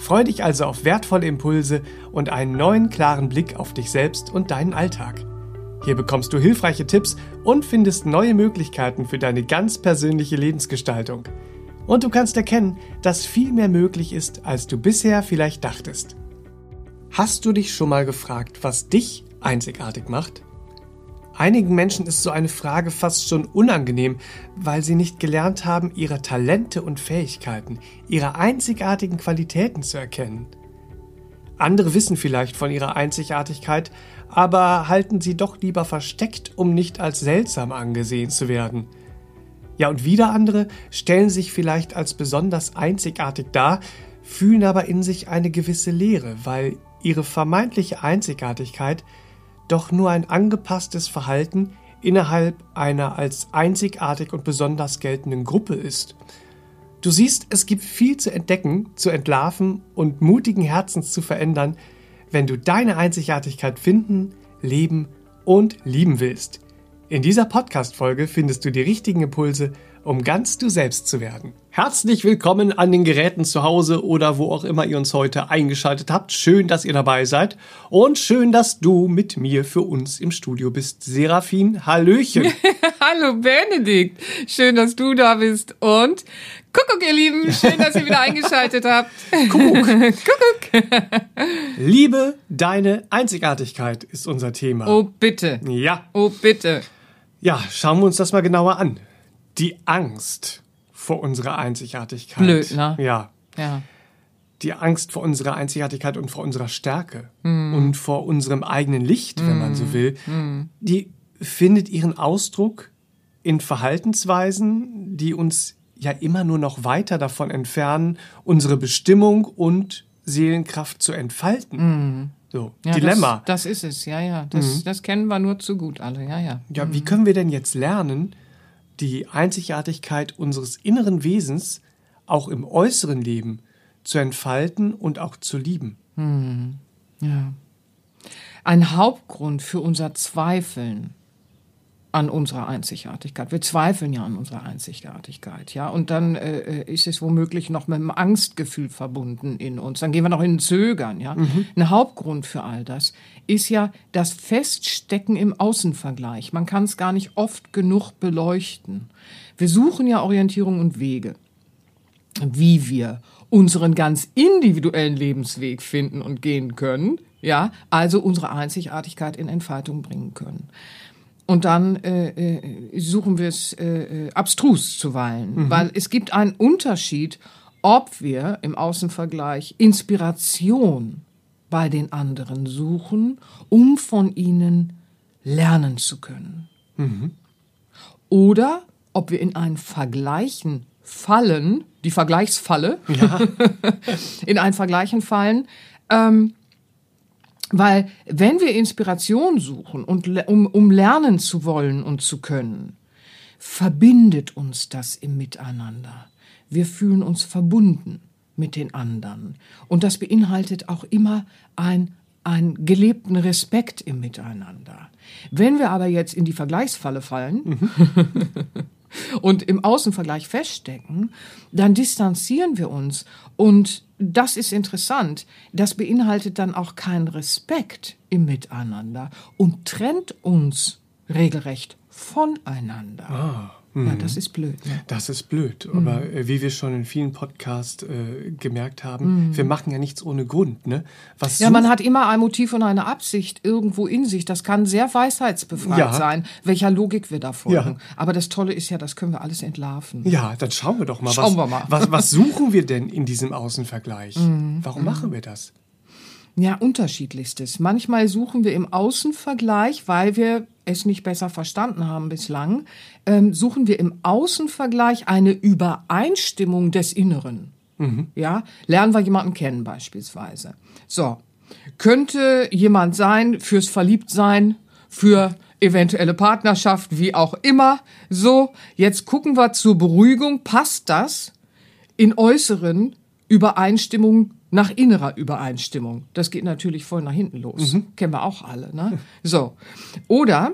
Freu dich also auf wertvolle Impulse und einen neuen klaren Blick auf dich selbst und deinen Alltag. Hier bekommst du hilfreiche Tipps und findest neue Möglichkeiten für deine ganz persönliche Lebensgestaltung. Und du kannst erkennen, dass viel mehr möglich ist, als du bisher vielleicht dachtest. Hast du dich schon mal gefragt, was dich einzigartig macht? Einigen Menschen ist so eine Frage fast schon unangenehm, weil sie nicht gelernt haben, ihre Talente und Fähigkeiten, ihre einzigartigen Qualitäten zu erkennen. Andere wissen vielleicht von ihrer Einzigartigkeit, aber halten sie doch lieber versteckt, um nicht als seltsam angesehen zu werden. Ja, und wieder andere stellen sich vielleicht als besonders einzigartig dar, fühlen aber in sich eine gewisse Leere, weil ihre vermeintliche Einzigartigkeit doch nur ein angepasstes Verhalten innerhalb einer als einzigartig und besonders geltenden Gruppe ist. Du siehst, es gibt viel zu entdecken, zu entlarven und mutigen Herzens zu verändern, wenn du deine Einzigartigkeit finden, leben und lieben willst. In dieser Podcast-Folge findest du die richtigen Impulse, um ganz du selbst zu werden. Herzlich willkommen an den Geräten zu Hause oder wo auch immer ihr uns heute eingeschaltet habt. Schön, dass ihr dabei seid und schön, dass du mit mir für uns im Studio bist. Serafin, Hallöchen. Hallo Benedikt, schön, dass du da bist und Kuckuck, ihr Lieben, schön, dass ihr wieder eingeschaltet habt. Kuckuck. Kuckuck. Liebe, deine Einzigartigkeit ist unser Thema. Oh, bitte. Ja. Oh, bitte. Ja, schauen wir uns das mal genauer an die Angst vor unserer Einzigartigkeit. Blöd, ne? Ja. Ja. Die Angst vor unserer Einzigartigkeit und vor unserer Stärke mm. und vor unserem eigenen Licht, wenn mm. man so hm. will, mm. die findet ihren Ausdruck in Verhaltensweisen, die uns ja immer nur noch weiter davon entfernen, unsere Bestimmung und Seelenkraft zu entfalten. So, ja, Dilemma. Das, das, ist es, ja, ja. Das, mhm. das kennen wir nur zu gut alle, ja, ja. Ja, wie können wir denn jetzt lernen, die Einzigartigkeit unseres inneren Wesens auch im äußeren Leben zu entfalten und auch zu lieben. Hm. Ja. Ein Hauptgrund für unser Zweifeln an unserer Einzigartigkeit. Wir zweifeln ja an unserer Einzigartigkeit, ja. Und dann äh, ist es womöglich noch mit einem Angstgefühl verbunden in uns. Dann gehen wir noch in Zögern, ja. Mhm. Ein Hauptgrund für all das ist ja das Feststecken im Außenvergleich. Man kann es gar nicht oft genug beleuchten. Wir suchen ja Orientierung und Wege, wie wir unseren ganz individuellen Lebensweg finden und gehen können, ja, also unsere Einzigartigkeit in Entfaltung bringen können. Und dann äh, äh, suchen wir es äh, äh, abstrus zuweilen, mhm. weil es gibt einen Unterschied, ob wir im Außenvergleich Inspiration bei den anderen suchen, um von ihnen lernen zu können. Mhm. Oder ob wir in ein Vergleichen fallen, die Vergleichsfalle, ja. in ein Vergleichen fallen, ähm, weil wenn wir Inspiration suchen und um, um lernen zu wollen und zu können, verbindet uns das im Miteinander. Wir fühlen uns verbunden mit den anderen. Und das beinhaltet auch immer ein einen gelebten Respekt im Miteinander. Wenn wir aber jetzt in die Vergleichsfalle fallen mhm. und im Außenvergleich feststecken, dann distanzieren wir uns und das ist interessant. Das beinhaltet dann auch keinen Respekt im Miteinander und trennt uns regelrecht voneinander. Ah. Ja, mhm. das ist blöd. Ne? Das ist blöd. Mhm. Aber äh, wie wir schon in vielen Podcasts äh, gemerkt haben, mhm. wir machen ja nichts ohne Grund. Ne? Was ja, man hat immer ein Motiv und eine Absicht irgendwo in sich. Das kann sehr weisheitsbefreit ja. sein, welcher Logik wir da folgen. Ja. Aber das Tolle ist ja, das können wir alles entlarven. Ja, dann schauen wir doch mal. Schauen was, wir mal. Was, was suchen wir denn in diesem Außenvergleich? Mhm. Warum machen wir das? Ja, unterschiedlichstes. Manchmal suchen wir im Außenvergleich, weil wir es nicht besser verstanden haben bislang, ähm, suchen wir im Außenvergleich eine Übereinstimmung des Inneren. Mhm. Ja, lernen wir jemanden kennen beispielsweise. So. könnte jemand sein fürs Verliebtsein, für eventuelle Partnerschaft, wie auch immer. So, jetzt gucken wir zur Beruhigung, passt das in äußeren Übereinstimmung nach innerer Übereinstimmung. Das geht natürlich voll nach hinten los. Mhm. Kennen wir auch alle. Ne? So. Oder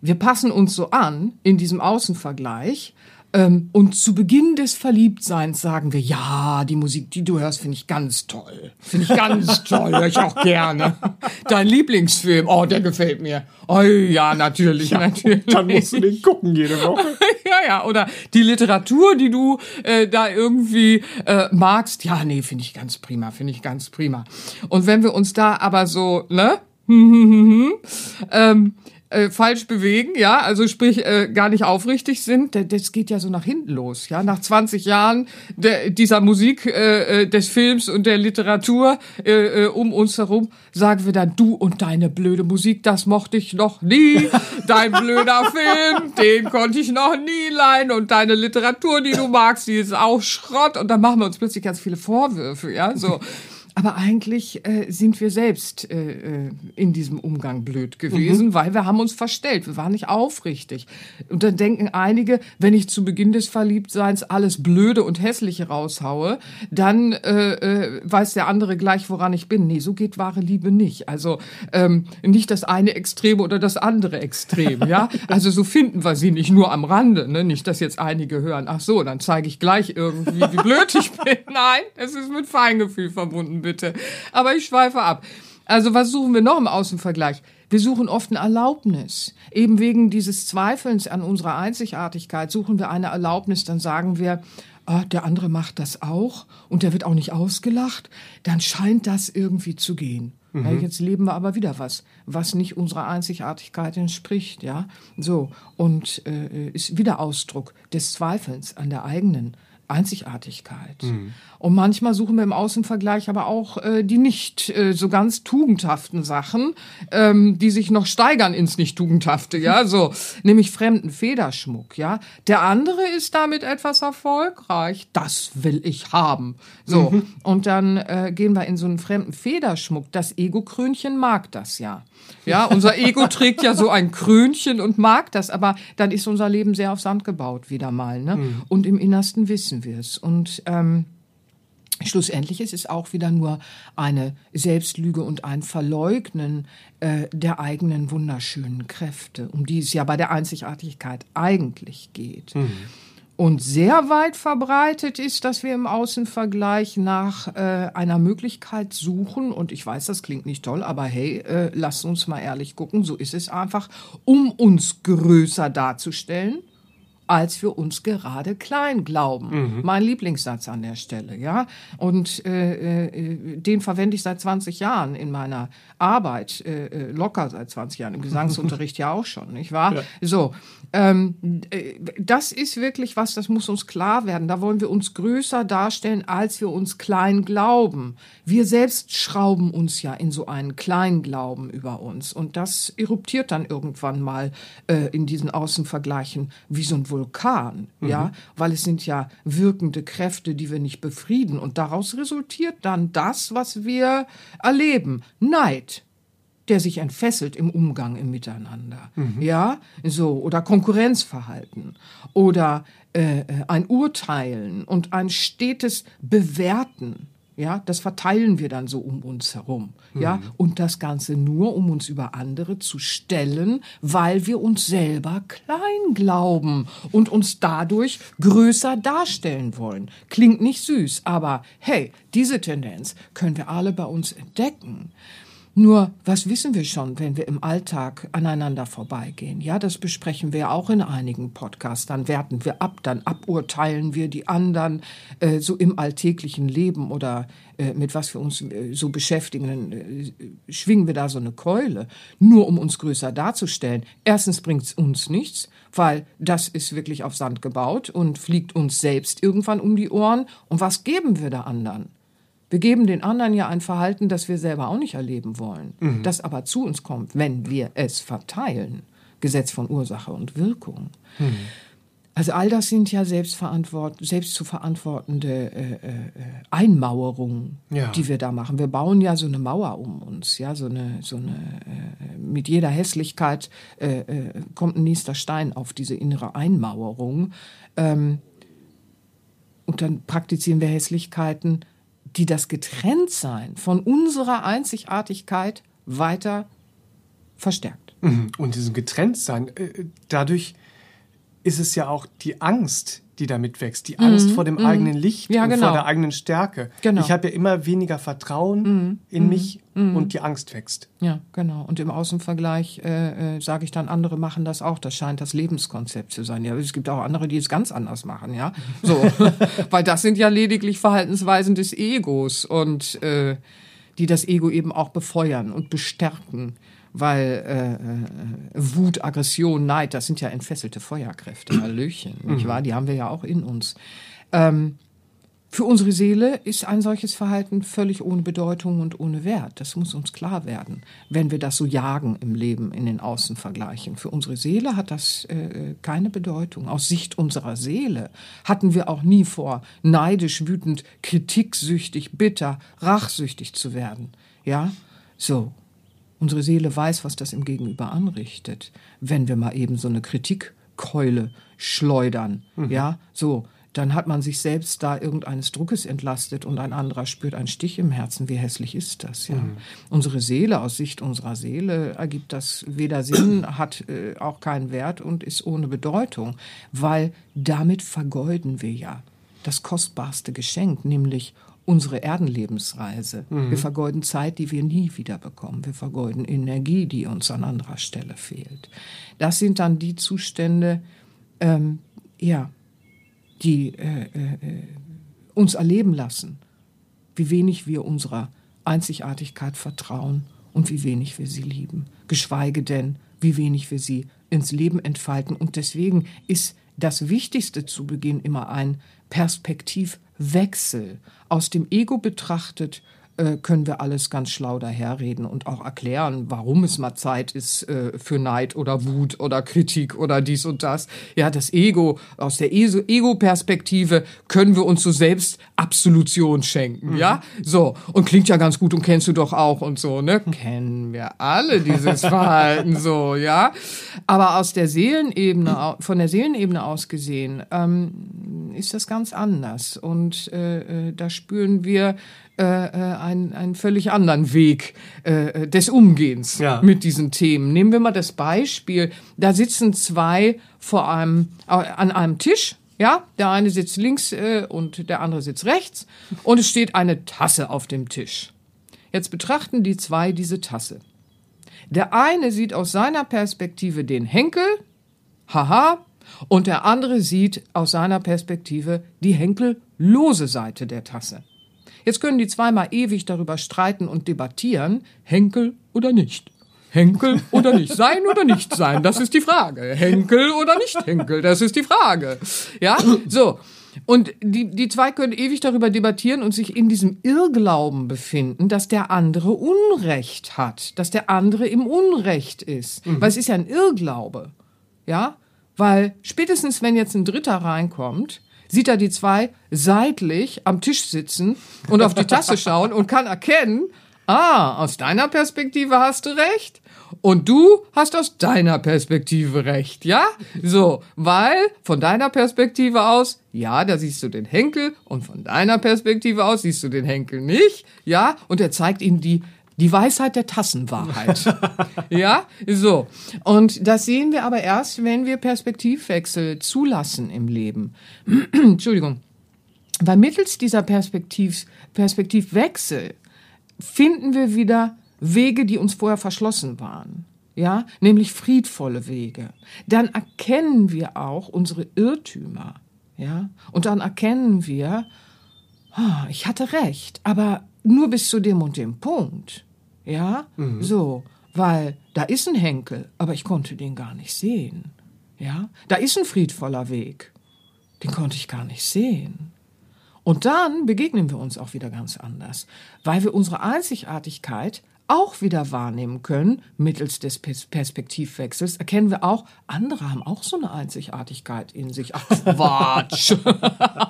wir passen uns so an in diesem Außenvergleich, und zu Beginn des Verliebtseins sagen wir, ja, die Musik, die du hörst, finde ich ganz toll. Finde ich ganz toll, höre ich auch gerne. Dein Lieblingsfilm, oh, der gefällt mir. Oh ja, natürlich, ja, natürlich. Dann musst du den gucken jede Woche. ja, ja, oder die Literatur, die du äh, da irgendwie äh, magst, ja, nee, finde ich ganz prima, finde ich ganz prima. Und wenn wir uns da aber so, ne? ähm, äh, falsch bewegen, ja, also sprich äh, gar nicht aufrichtig sind, das geht ja so nach hinten los, ja, nach 20 Jahren der, dieser Musik, äh, äh, des Films und der Literatur äh, äh, um uns herum, sagen wir dann, du und deine blöde Musik, das mochte ich noch nie, dein blöder Film, den konnte ich noch nie leihen und deine Literatur, die du magst, die ist auch Schrott und dann machen wir uns plötzlich ganz viele Vorwürfe, ja, so. Aber eigentlich äh, sind wir selbst äh, äh, in diesem Umgang blöd gewesen, mhm. weil wir haben uns verstellt. Wir waren nicht aufrichtig. Und dann denken einige, wenn ich zu Beginn des Verliebtseins alles Blöde und Hässliche raushaue, dann äh, äh, weiß der andere gleich, woran ich bin. Nee, so geht wahre Liebe nicht. Also ähm, nicht das eine Extrem oder das andere Extrem. ja, Also so finden wir sie nicht nur am Rande. Ne? Nicht, dass jetzt einige hören, ach so, dann zeige ich gleich irgendwie, wie blöd ich bin. Nein, es ist mit Feingefühl verbunden bitte. Aber ich schweife ab. Also was suchen wir noch im Außenvergleich? Wir suchen oft eine Erlaubnis. Eben wegen dieses Zweifelns an unserer Einzigartigkeit suchen wir eine Erlaubnis. Dann sagen wir, ah, der andere macht das auch und der wird auch nicht ausgelacht. Dann scheint das irgendwie zu gehen. Mhm. Ja, jetzt leben wir aber wieder was, was nicht unserer Einzigartigkeit entspricht, ja. So. Und äh, ist wieder Ausdruck des Zweifelns an der eigenen Einzigartigkeit. Mhm. Und manchmal suchen wir im Außenvergleich aber auch äh, die nicht äh, so ganz tugendhaften Sachen, ähm, die sich noch steigern ins nicht tugendhafte, ja, so, nämlich fremden Federschmuck, ja. Der andere ist damit etwas erfolgreich, das will ich haben. So, mhm. und dann äh, gehen wir in so einen fremden Federschmuck. Das Ego-Krönchen mag das ja. Ja, unser Ego trägt ja so ein Krönchen und mag das, aber dann ist unser Leben sehr auf Sand gebaut, wieder mal, ne? Mhm. Und im Innersten wissen wir es. Und ähm, Schlussendlich ist es auch wieder nur eine Selbstlüge und ein Verleugnen äh, der eigenen wunderschönen Kräfte, um die es ja bei der Einzigartigkeit eigentlich geht. Mhm. Und sehr weit verbreitet ist, dass wir im Außenvergleich nach äh, einer Möglichkeit suchen, und ich weiß, das klingt nicht toll, aber hey, äh, lasst uns mal ehrlich gucken, so ist es einfach, um uns größer darzustellen als wir uns gerade klein glauben. Mhm. Mein Lieblingssatz an der Stelle, ja. Und äh, äh, den verwende ich seit 20 Jahren in meiner Arbeit, äh, äh locker seit 20 Jahren, im Gesangsunterricht ja auch schon, nicht wahr? Ja. So, das ist wirklich was, das muss uns klar werden. Da wollen wir uns größer darstellen, als wir uns klein glauben. Wir selbst schrauben uns ja in so einen Kleinglauben über uns. Und das eruptiert dann irgendwann mal äh, in diesen Außenvergleichen wie so ein Vulkan, mhm. ja, weil es sind ja wirkende Kräfte, die wir nicht befrieden und daraus resultiert dann das, was wir erleben, Neid der sich entfesselt im Umgang im Miteinander, mhm. ja, so oder Konkurrenzverhalten oder äh, äh ein Urteilen und ein stetes Bewerten ja, das verteilen wir dann so um uns herum. Ja, mhm. und das Ganze nur, um uns über andere zu stellen, weil wir uns selber klein glauben und uns dadurch größer darstellen wollen. Klingt nicht süß, aber hey, diese Tendenz können wir alle bei uns entdecken. Nur, was wissen wir schon, wenn wir im Alltag aneinander vorbeigehen? Ja, das besprechen wir auch in einigen Podcasts. Dann werten wir ab, dann aburteilen wir die anderen äh, so im alltäglichen Leben oder äh, mit was wir uns äh, so beschäftigen. Dann äh, schwingen wir da so eine Keule, nur um uns größer darzustellen. Erstens bringt es uns nichts, weil das ist wirklich auf Sand gebaut und fliegt uns selbst irgendwann um die Ohren. Und was geben wir da anderen? Wir geben den anderen ja ein Verhalten, das wir selber auch nicht erleben wollen, mhm. das aber zu uns kommt, wenn wir es verteilen. Gesetz von Ursache und Wirkung. Mhm. Also all das sind ja selbstverantwort selbst zu verantwortende äh, äh, Einmauerungen, Ja. die wir da machen. Wir bauen ja so eine Mauer um uns, ja, so eine, so eine äh, mit jeder Hässlichkeit äh, äh, kommt ein nächster Stein auf diese innere Einmauerung. Ähm, und dann praktizieren wir Hässlichkeiten, die das Getrenntsein von unserer Einzigartigkeit weiter verstärkt. Mhm. Und diesem Getrenntsein, äh, dadurch ist es ja auch die Angst, die damit wächst. Die Angst vor dem eigenen Licht Mhm. Ja, und genau. vor der eigenen Stärke. Genau. Mhm. Ich habe ja immer weniger Vertrauen in mich und die Angst wächst. Ja, genau. Und im Außenvergleich äh, äh, sage ich dann, andere machen das auch. Das scheint das Lebenskonzept zu sein. Ja, es gibt auch andere, die es ganz anders machen, ja. So, weil das sind ja lediglich Verhaltensweisen des Egos und äh, die das Ego eben auch befeuern und bestärken. Weil äh, äh, Wut, Aggression, Neid, das sind ja entfesselte Feuerkräfte, Hallöchen, nicht wahr? Die haben wir ja auch in uns. Ähm, für unsere Seele ist ein solches Verhalten völlig ohne Bedeutung und ohne Wert. Das muss uns klar werden, wenn wir das so jagen im Leben in den Außenvergleichen. Für unsere Seele hat das äh, keine Bedeutung. Aus Sicht unserer Seele hatten wir auch nie vor, neidisch, wütend, kritiksüchtig, bitter, rachsüchtig zu werden. Ja, so. Unsere Seele weiß, was das im Gegenüber anrichtet, wenn wir mal eben so eine Kritikkeule schleudern. Ja, so. Dann hat man sich selbst da irgendeines Druckes entlastet und ein anderer spürt einen Stich im Herzen. Wie hässlich ist das, ja? Unsere Seele, aus Sicht unserer Seele, ergibt das weder Sinn, hat äh, auch keinen Wert und ist ohne Bedeutung, weil damit vergeuden wir ja das kostbarste Geschenk, nämlich unsere Erdenlebensreise. Wir vergeuden Zeit, die wir nie wieder bekommen. Wir vergeuden Energie, die uns an anderer Stelle fehlt. Das sind dann die Zustände, ähm, ja, die äh, äh, uns erleben lassen, wie wenig wir unserer Einzigartigkeit vertrauen und wie wenig wir sie lieben, geschweige denn, wie wenig wir sie ins Leben entfalten. Und deswegen ist das Wichtigste zu Beginn immer ein Perspektivwechsel. Aus dem Ego betrachtet äh, können wir alles ganz schlau daherreden und auch erklären, warum es mal Zeit ist äh, für Neid oder Wut oder Kritik oder dies und das. Ja, das Ego, aus der Ego-Perspektive können wir uns so selbst Absolution schenken, ja? So, und klingt ja ganz gut und kennst du doch auch und so, ne? Kennen wir alle dieses Verhalten so, ja? Aber aus der Seelenebene, von der Seelenebene aus gesehen, ähm, ist das ganz anders. Und äh, äh, da spüren wir äh, äh, einen, einen völlig anderen Weg äh, des Umgehens Ja. mit diesen Themen. Nehmen wir mal das Beispiel, da sitzen zwei vor einem, äh, an einem Tisch, ja, der eine sitzt links äh, und der andere sitzt rechts und es steht eine Tasse auf dem Tisch. Jetzt betrachten die zwei diese Tasse. Der eine sieht aus seiner Perspektive den Henkel, haha, und der andere sieht aus seiner Perspektive die henkellose Seite der Tasse. Jetzt können die zweimal ewig darüber streiten und debattieren, Henkel oder nicht. Henkel oder nicht sein oder nicht sein, das ist die Frage. Henkel oder nicht Henkel, das ist die Frage. Ja, so. Und die, die zwei können ewig darüber debattieren und sich in diesem Irrglauben befinden, dass der andere Unrecht hat, dass der andere im Unrecht ist. Weil es ist ja ein Irrglaube. Ja, weil spätestens wenn jetzt ein Dritter reinkommt, sieht er die zwei seitlich am Tisch sitzen und auf die Tasse schauen und kann erkennen, ah, aus deiner Perspektive hast du recht und du hast aus deiner Perspektive recht, ja? So, weil von deiner Perspektive aus, ja, da siehst du den Henkel und von deiner Perspektive aus siehst du den Henkel nicht, ja? Und er zeigt ihnen die die Weisheit der Tassenwahrheit. ja, so. Und das sehen wir aber erst, wenn wir Perspektivwechsel zulassen im Leben. Entschuldigung. Weil mittels dieser Perspektiv, Perspektivwechsel finden wir wieder Wege, die uns vorher verschlossen waren. Ja, nämlich friedvolle Wege. Dann erkennen wir auch unsere Irrtümer. Ja, und dann erkennen wir, ah, ich hatte recht, aber nur bis zu dem und dem Punkt. Ja, so, weil da ist ein Henkel, aber ich konnte den gar nicht sehen. Ja, da ist ein friedvoller Weg, den konnte ich gar nicht sehen. Und dann begegnen wir uns auch wieder ganz anders, weil wir unsere Einzigartigkeit auch wieder wahrnehmen können, mittels des Perspektivwechsels, erkennen wir auch, andere haben auch so eine Einzigartigkeit in sich. Quatsch!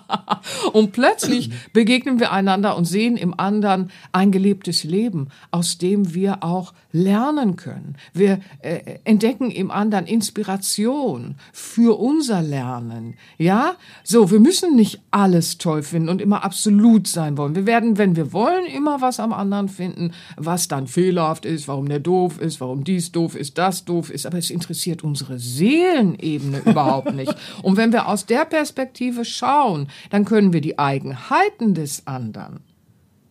und plötzlich begegnen wir einander und sehen im anderen ein gelebtes Leben, aus dem wir auch lernen können. Wir äh, entdecken im anderen Inspiration für unser Lernen. Ja, so, wir müssen nicht alles toll finden und immer absolut sein wollen. Wir werden, wenn wir wollen, immer was am anderen finden, was dann fehlerhaft ist, warum der doof ist, warum dies doof ist, das doof ist. Aber es interessiert unsere Seelenebene überhaupt nicht. Und wenn wir aus der Perspektive schauen, dann können wir die Eigenheiten des anderen,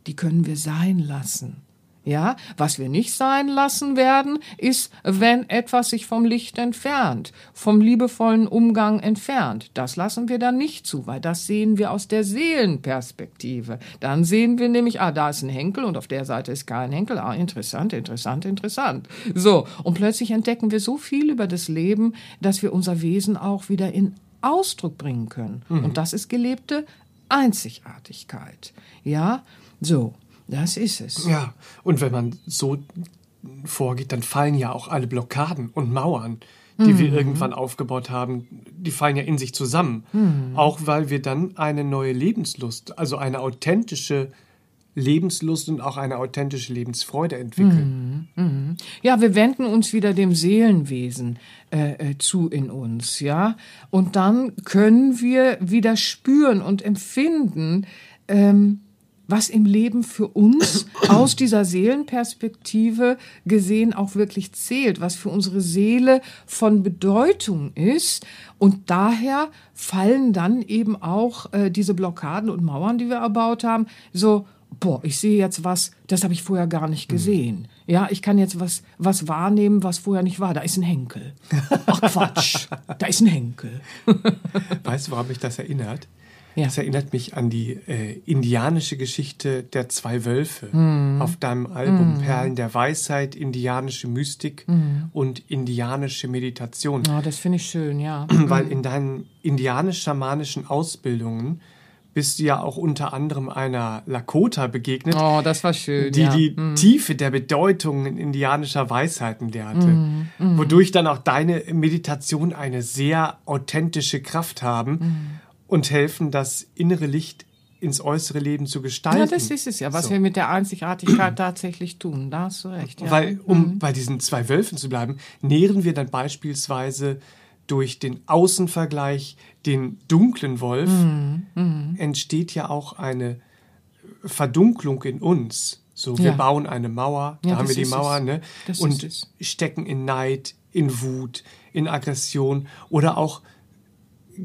die können wir sein lassen. Ja, was wir nicht sein lassen werden, ist, wenn etwas sich vom Licht entfernt, vom liebevollen Umgang entfernt. Das lassen wir dann nicht zu, weil das sehen wir aus der Seelenperspektive. Dann sehen wir nämlich, ah, da ist ein Henkel und auf der Seite ist kein Henkel. Ah, interessant, interessant, interessant. So, und plötzlich entdecken wir so viel über das Leben, dass wir unser Wesen auch wieder in Ausdruck bringen können. Mhm. Und das ist gelebte Einzigartigkeit. Ja, so. Das ist es. Ja, und wenn man so vorgeht, dann fallen ja auch alle Blockaden und Mauern, die mhm. wir irgendwann aufgebaut haben, die fallen ja in sich zusammen. Mhm. Auch weil wir dann eine neue Lebenslust, also eine authentische Lebenslust und auch eine authentische Lebensfreude entwickeln. Mhm. mhm. Ja, wir wenden uns wieder dem Seelenwesen äh, äh, zu in uns, ja. Und dann können wir wieder spüren und empfinden, ähm, was im Leben für uns aus dieser Seelenperspektive gesehen auch wirklich zählt, was für unsere Seele von Bedeutung ist. Und daher fallen dann eben auch äh, diese Blockaden und Mauern, die wir erbaut haben, so, boah, ich sehe jetzt was, das habe ich vorher gar nicht gesehen. Ja, ich kann jetzt was, was wahrnehmen, was vorher nicht war. Da ist ein Henkel. Ach Quatsch, da ist ein Henkel. weißt du, woran mich das erinnert? Ja. Das erinnert mich an die äh, indianische Geschichte der zwei Wölfe mm. auf deinem Album mm. Perlen der Weisheit, indianische Mystik mm. und indianische Meditation. Oh, das finde ich schön, ja. Weil in deinen indianisch-schamanischen Ausbildungen bist du ja auch unter anderem einer Lakota begegnet. Oh, das war schön. Die ja. die mm. Tiefe der Bedeutung indianischer Weisheiten lehrte. Mm. Wodurch dann auch deine Meditation eine sehr authentische Kraft haben und helfen, das innere Licht ins äußere Leben zu gestalten. Ja, das ist es ja, was so. wir mit der Einzigartigkeit tatsächlich tun. Da hast du recht. Ja. Weil, um mhm. bei diesen zwei Wölfen zu bleiben, nähren wir dann beispielsweise durch den Außenvergleich den dunklen Wolf, mhm. Mhm. entsteht ja auch eine Verdunklung in uns. So, wir ja. bauen eine Mauer, da ja, haben wir die Mauer, ne? und stecken in Neid, in Wut, in Aggression oder auch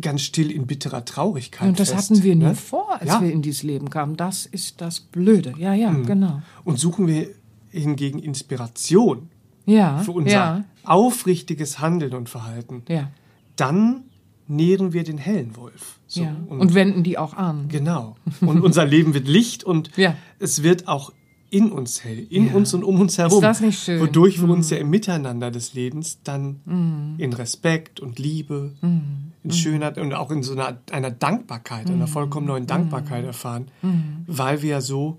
ganz still in bitterer Traurigkeit. Und das fest, hatten wir nie ne? vor, als ja. wir in dieses Leben kamen. Das ist das Blöde. Ja, ja, mhm. genau. Und suchen wir hingegen Inspiration ja, für unser ja. aufrichtiges Handeln und Verhalten, ja. dann nähren wir den hellen Wolf. So. Ja. Und, und, wenden die auch an. Genau. Und unser Leben wird Licht und es wird auch in uns hell, in uns und um uns herum. Ist das nicht schön? Wodurch wir uns mhm. ja im Miteinander des Lebens dann mm. in Respekt und Liebe, mm. In Schönheit und auch in so einer, einer Dankbarkeit, einer vollkommen neuen Dankbarkeit erfahren, weil wir ja so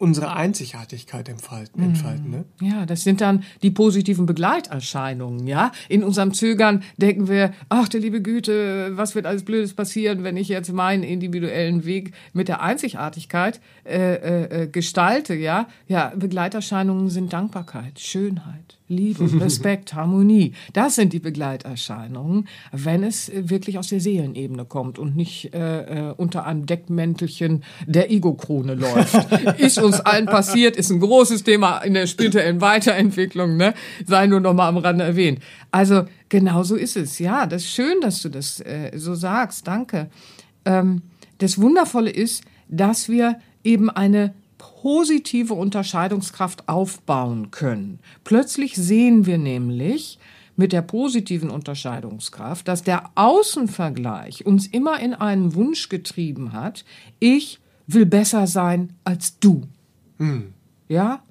unsere Einzigartigkeit entfalten. entfalten ne? Ja, das sind dann die positiven Begleiterscheinungen. Ja, in unserem Zögern denken wir, ach der liebe Güte, was wird alles Blödes passieren, wenn ich jetzt meinen individuellen Weg mit der Einzigartigkeit äh, äh, äh gestalte. Ja, ja, Begleiterscheinungen sind Dankbarkeit, Schönheit, Liebe, Respekt, Harmonie. Das sind die Begleiterscheinungen, wenn es wirklich aus der Seelenebene kommt und nicht äh, äh unter einem Deckmäntelchen der Ego-Krone läuft. ist uns allen passiert, ist ein großes Thema in der spirituellen Weiterentwicklung, ne? Sei nur noch mal am Rande erwähnt. Also genau so ist es. Ja, das ist schön, dass du das äh, so sagst. Danke. Ähm, das Wundervolle ist, dass wir eben eine positive Unterscheidungskraft aufbauen können. Plötzlich sehen wir nämlich mit der positiven Unterscheidungskraft, dass der Außenvergleich uns immer in einen Wunsch getrieben hat, ich will besser sein als du. Hm. Ja?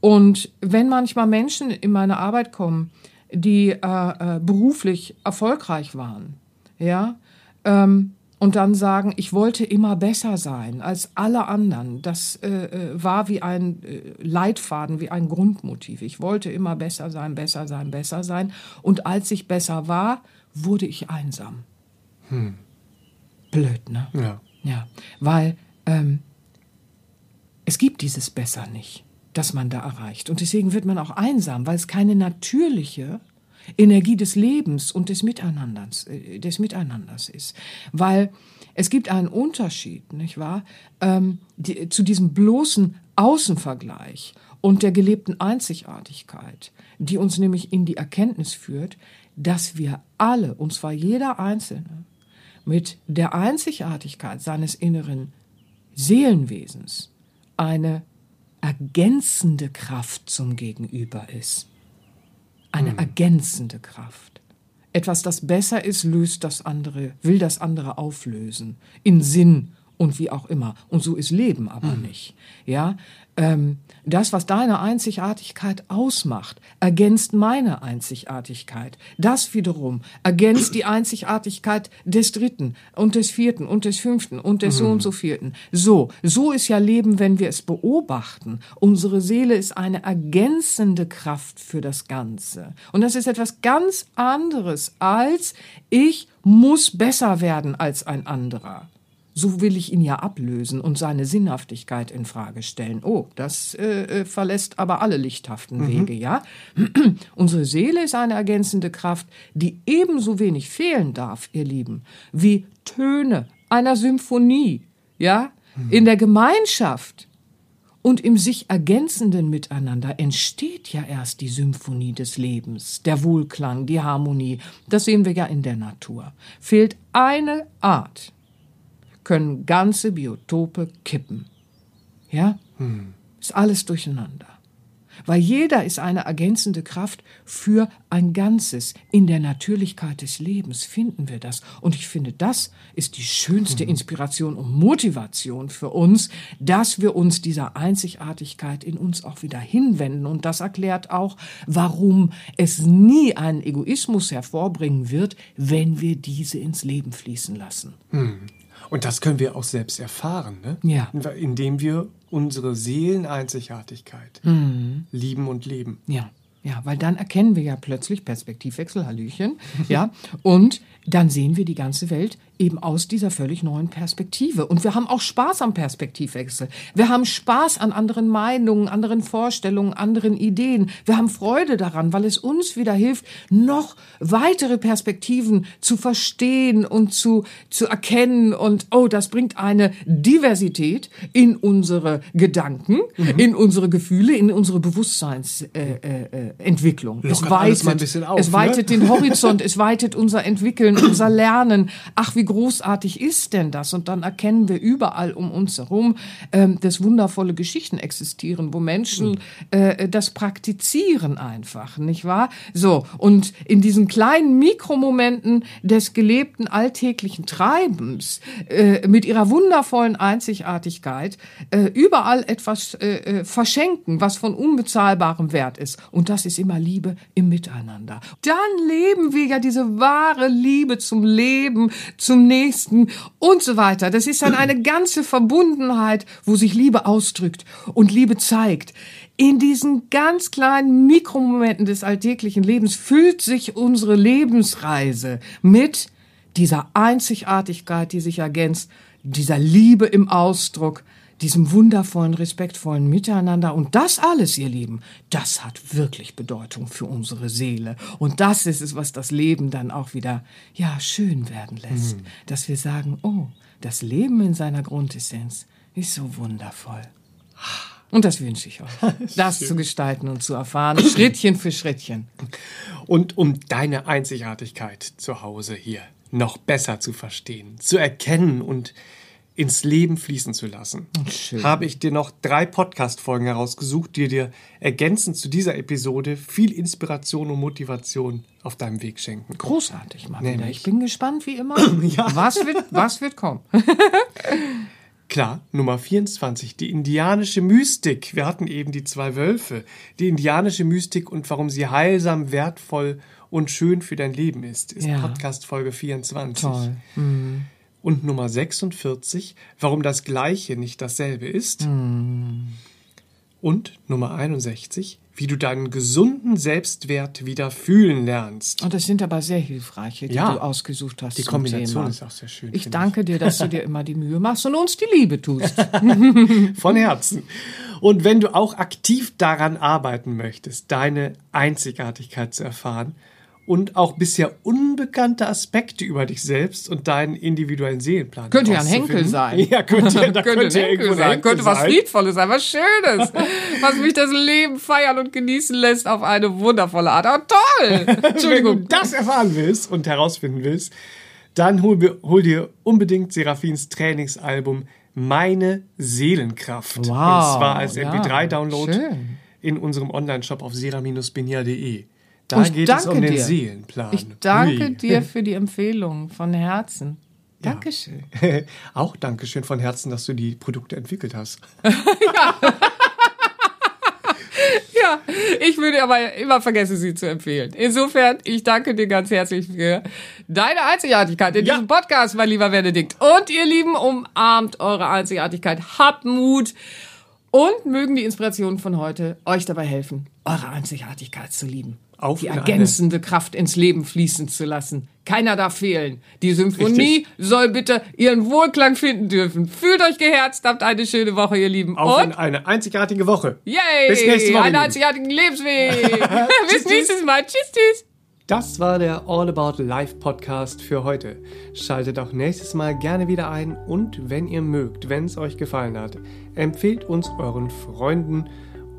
Und wenn manchmal Menschen in meine Arbeit kommen, die äh, äh, beruflich erfolgreich waren, ja, ähm, und dann sagen, ich wollte immer besser sein als alle anderen. Das äh, äh, war wie ein äh, Leitfaden, wie ein Grundmotiv. Ich wollte immer besser sein, besser sein, besser sein. Und als ich besser war, wurde ich einsam. Hm. Blöd, ne? Ja. Ja, weil ähm, es gibt dieses Besser nicht, das man da erreicht. Und deswegen wird man auch einsam, weil es keine natürliche Energie des Lebens und des Miteinanders, äh, des Miteinanders ist. Weil es gibt einen Unterschied, nicht wahr, ähm, die, zu diesem bloßen Außenvergleich und der gelebten Einzigartigkeit, die uns nämlich in die Erkenntnis führt, dass wir alle, und zwar jeder Einzelne, mit der Einzigartigkeit seines inneren Seelenwesens eine ergänzende Kraft zum Gegenüber ist eine hm. ergänzende Kraft. Etwas, das besser ist, löst das andere, will das andere auflösen. In Sinn und wie auch immer. Und so ist Leben aber hm. nicht. Ja, ähm, das, was deine Einzigartigkeit ausmacht, ergänzt meine Einzigartigkeit. Das wiederum ergänzt die Einzigartigkeit des Dritten und des Vierten und des Fünften und des mhm. so und so Vierten. So, so ist ja Leben, wenn wir es beobachten. Unsere Seele ist eine ergänzende Kraft für das Ganze. Und das ist etwas ganz anderes als ich muss besser werden als ein anderer so will ich ihn ja ablösen und seine Sinnhaftigkeit in Frage stellen. Oh, das äh, äh verlässt aber alle lichthaften mhm. Wege, ja? Unsere Seele ist eine ergänzende Kraft, die ebenso wenig fehlen darf, ihr Lieben, wie Töne einer Symphonie, ja? Mhm. In der Gemeinschaft und im sich ergänzenden Miteinander entsteht ja erst die Symphonie des Lebens, der Wohlklang, die Harmonie. Das sehen wir ja in der Natur. Fehlt eine Art, können ganze Biotope kippen. Ja? Hm. Ist alles durcheinander. Weil jeder ist eine ergänzende Kraft für ein Ganzes. In der Natürlichkeit des Lebens finden wir das. Und ich finde, das ist die schönste hm. Inspiration und Motivation für uns, dass wir uns dieser Einzigartigkeit in uns auch wieder hinwenden. Und das erklärt auch, warum es nie einen Egoismus hervorbringen wird, wenn wir diese ins Leben fließen lassen. Hm. Und das können wir auch selbst erfahren, ne? Ja. Indem wir unsere Seeleneinzigartigkeit mhm. lieben und leben. Ja. Ja, weil dann erkennen wir ja plötzlich Perspektivwechsel, Hallöchen, ja, und dann sehen wir die ganze Welt eben aus dieser völlig neuen Perspektive. Und wir haben auch Spaß am Perspektivwechsel. Wir haben Spaß an anderen Meinungen, anderen Vorstellungen, anderen Ideen. Wir haben Freude daran, weil es uns wieder hilft, noch weitere Perspektiven zu verstehen und zu, zu erkennen. Und oh, das bringt eine Diversität in unsere Gedanken, mhm. in unsere Gefühle, in unsere Bewusstseinsentwicklung. Äh, äh, es weitet, auf, es weitet ne? den Horizont, es weitet unser Entwickeln, unser Lernen. Ach, wie großartig ist denn das? Und dann erkennen wir überall um uns herum, ähm, dass wundervolle Geschichten existieren, wo Menschen äh, das praktizieren einfach, nicht wahr? So, und in diesen kleinen Mikromomenten des gelebten alltäglichen Treibens, äh, mit ihrer wundervollen Einzigartigkeit, äh, überall etwas äh, äh, verschenken, was von unbezahlbarem Wert ist. Und das ist immer Liebe im Miteinander. Dann leben wir ja diese wahre Liebe zum Leben, zum Nächsten und so weiter. Das ist dann eine ganze Verbundenheit, wo sich Liebe ausdrückt und Liebe zeigt. In diesen ganz kleinen Mikromomenten des alltäglichen Lebens füllt sich unsere Lebensreise mit dieser Einzigartigkeit, die sich ergänzt, dieser Liebe im Ausdruck, diesem wundervollen, respektvollen Miteinander. Und das alles, ihr Lieben, das hat wirklich Bedeutung für unsere Seele. Und das ist es, was das Leben dann auch wieder, ja, schön werden lässt. Mhm. Dass wir sagen, oh, das Leben in seiner Grundessenz ist so wundervoll. Und das wünsche ich euch, das zu gestalten und zu erfahren, Schrittchen für Schrittchen. Und um deine Einzigartigkeit zu Hause hier noch besser zu verstehen, zu erkennen und ins Leben fließen zu lassen, Schön. habe ich dir noch drei Podcast-Folgen herausgesucht, die dir ergänzend zu dieser Episode viel Inspiration und Motivation auf deinem Weg schenken. Großartig, Martina. Ich bin gespannt wie immer. ja. was, wird, was wird kommen? Klar, Nummer 24, die indianische Mystik. Wir hatten eben die zwei Wölfe. Die indianische Mystik und warum sie heilsam, wertvoll und schön für dein Leben ist, ist ja. Podcast Folge 24. Toll. Mhm. Und Nummer 46, warum das Gleiche nicht dasselbe ist. Und Nummer 61, wie du deinen gesunden Selbstwert wieder fühlen lernst. Und das sind aber sehr hilfreiche, die Ja. du ausgesucht hast. Die Kombination Thema. ist auch sehr schön. Ich danke dir, dass du dir immer die Mühe machst und uns die Liebe tust. Von Herzen. Und wenn du auch aktiv daran arbeiten möchtest, deine Einzigartigkeit zu erfahren und auch bisher unbekannte Aspekte über dich selbst und deinen individuellen Seelenplan Könnte ja ein Henkel sein. Ja, könnte, da könnte, könnte, ein Henkel ein sein, Henkel könnte was sein. Friedvolles sein, was Schönes, was mich das Leben feiern und genießen lässt auf eine wundervolle Art. Oh, toll! Wenn du Entschuldigung. das erfahren willst und herausfinden willst, dann hol, hol dir unbedingt Serafins Trainingsalbum Meine Seelenkraft. Wow, und zwar als ja, MP3-Download schön. in unserem Onlineshop auf sera-benia.de. Da Und ich geht es um danke den dir. Seelenplan. Ich danke Ui. dir für die Empfehlung von Herzen. Dankeschön. Auch Dankeschön von Herzen, dass du die Produkte entwickelt hast. Ja, ich würde aber immer vergessen, sie zu empfehlen. Insofern, ich danke dir ganz herzlich für deine Einzigartigkeit in Ja. diesem Podcast, mein lieber Benedikt. Und ihr Lieben, umarmt eure Einzigartigkeit, habt Mut und mögen die Inspirationen von heute euch dabei helfen, eure Einzigartigkeit zu lieben. Auf die ergänzende Kraft ins Leben fließen zu lassen. Keiner darf fehlen. Die Symphonie soll bitte ihren Wohlklang finden dürfen. Fühlt euch geherzt, habt eine schöne Woche, ihr Lieben. Auf und in eine einzigartige Woche. Yay! Bis nächste Woche, Einen einzigartigen Lebensweg. Bis nächstes Mal. Tschüss, tschüss. Das war der All About Life Podcast für heute. Schaltet auch nächstes Mal gerne wieder ein und wenn ihr mögt, wenn es euch gefallen hat, empfehlt uns euren Freunden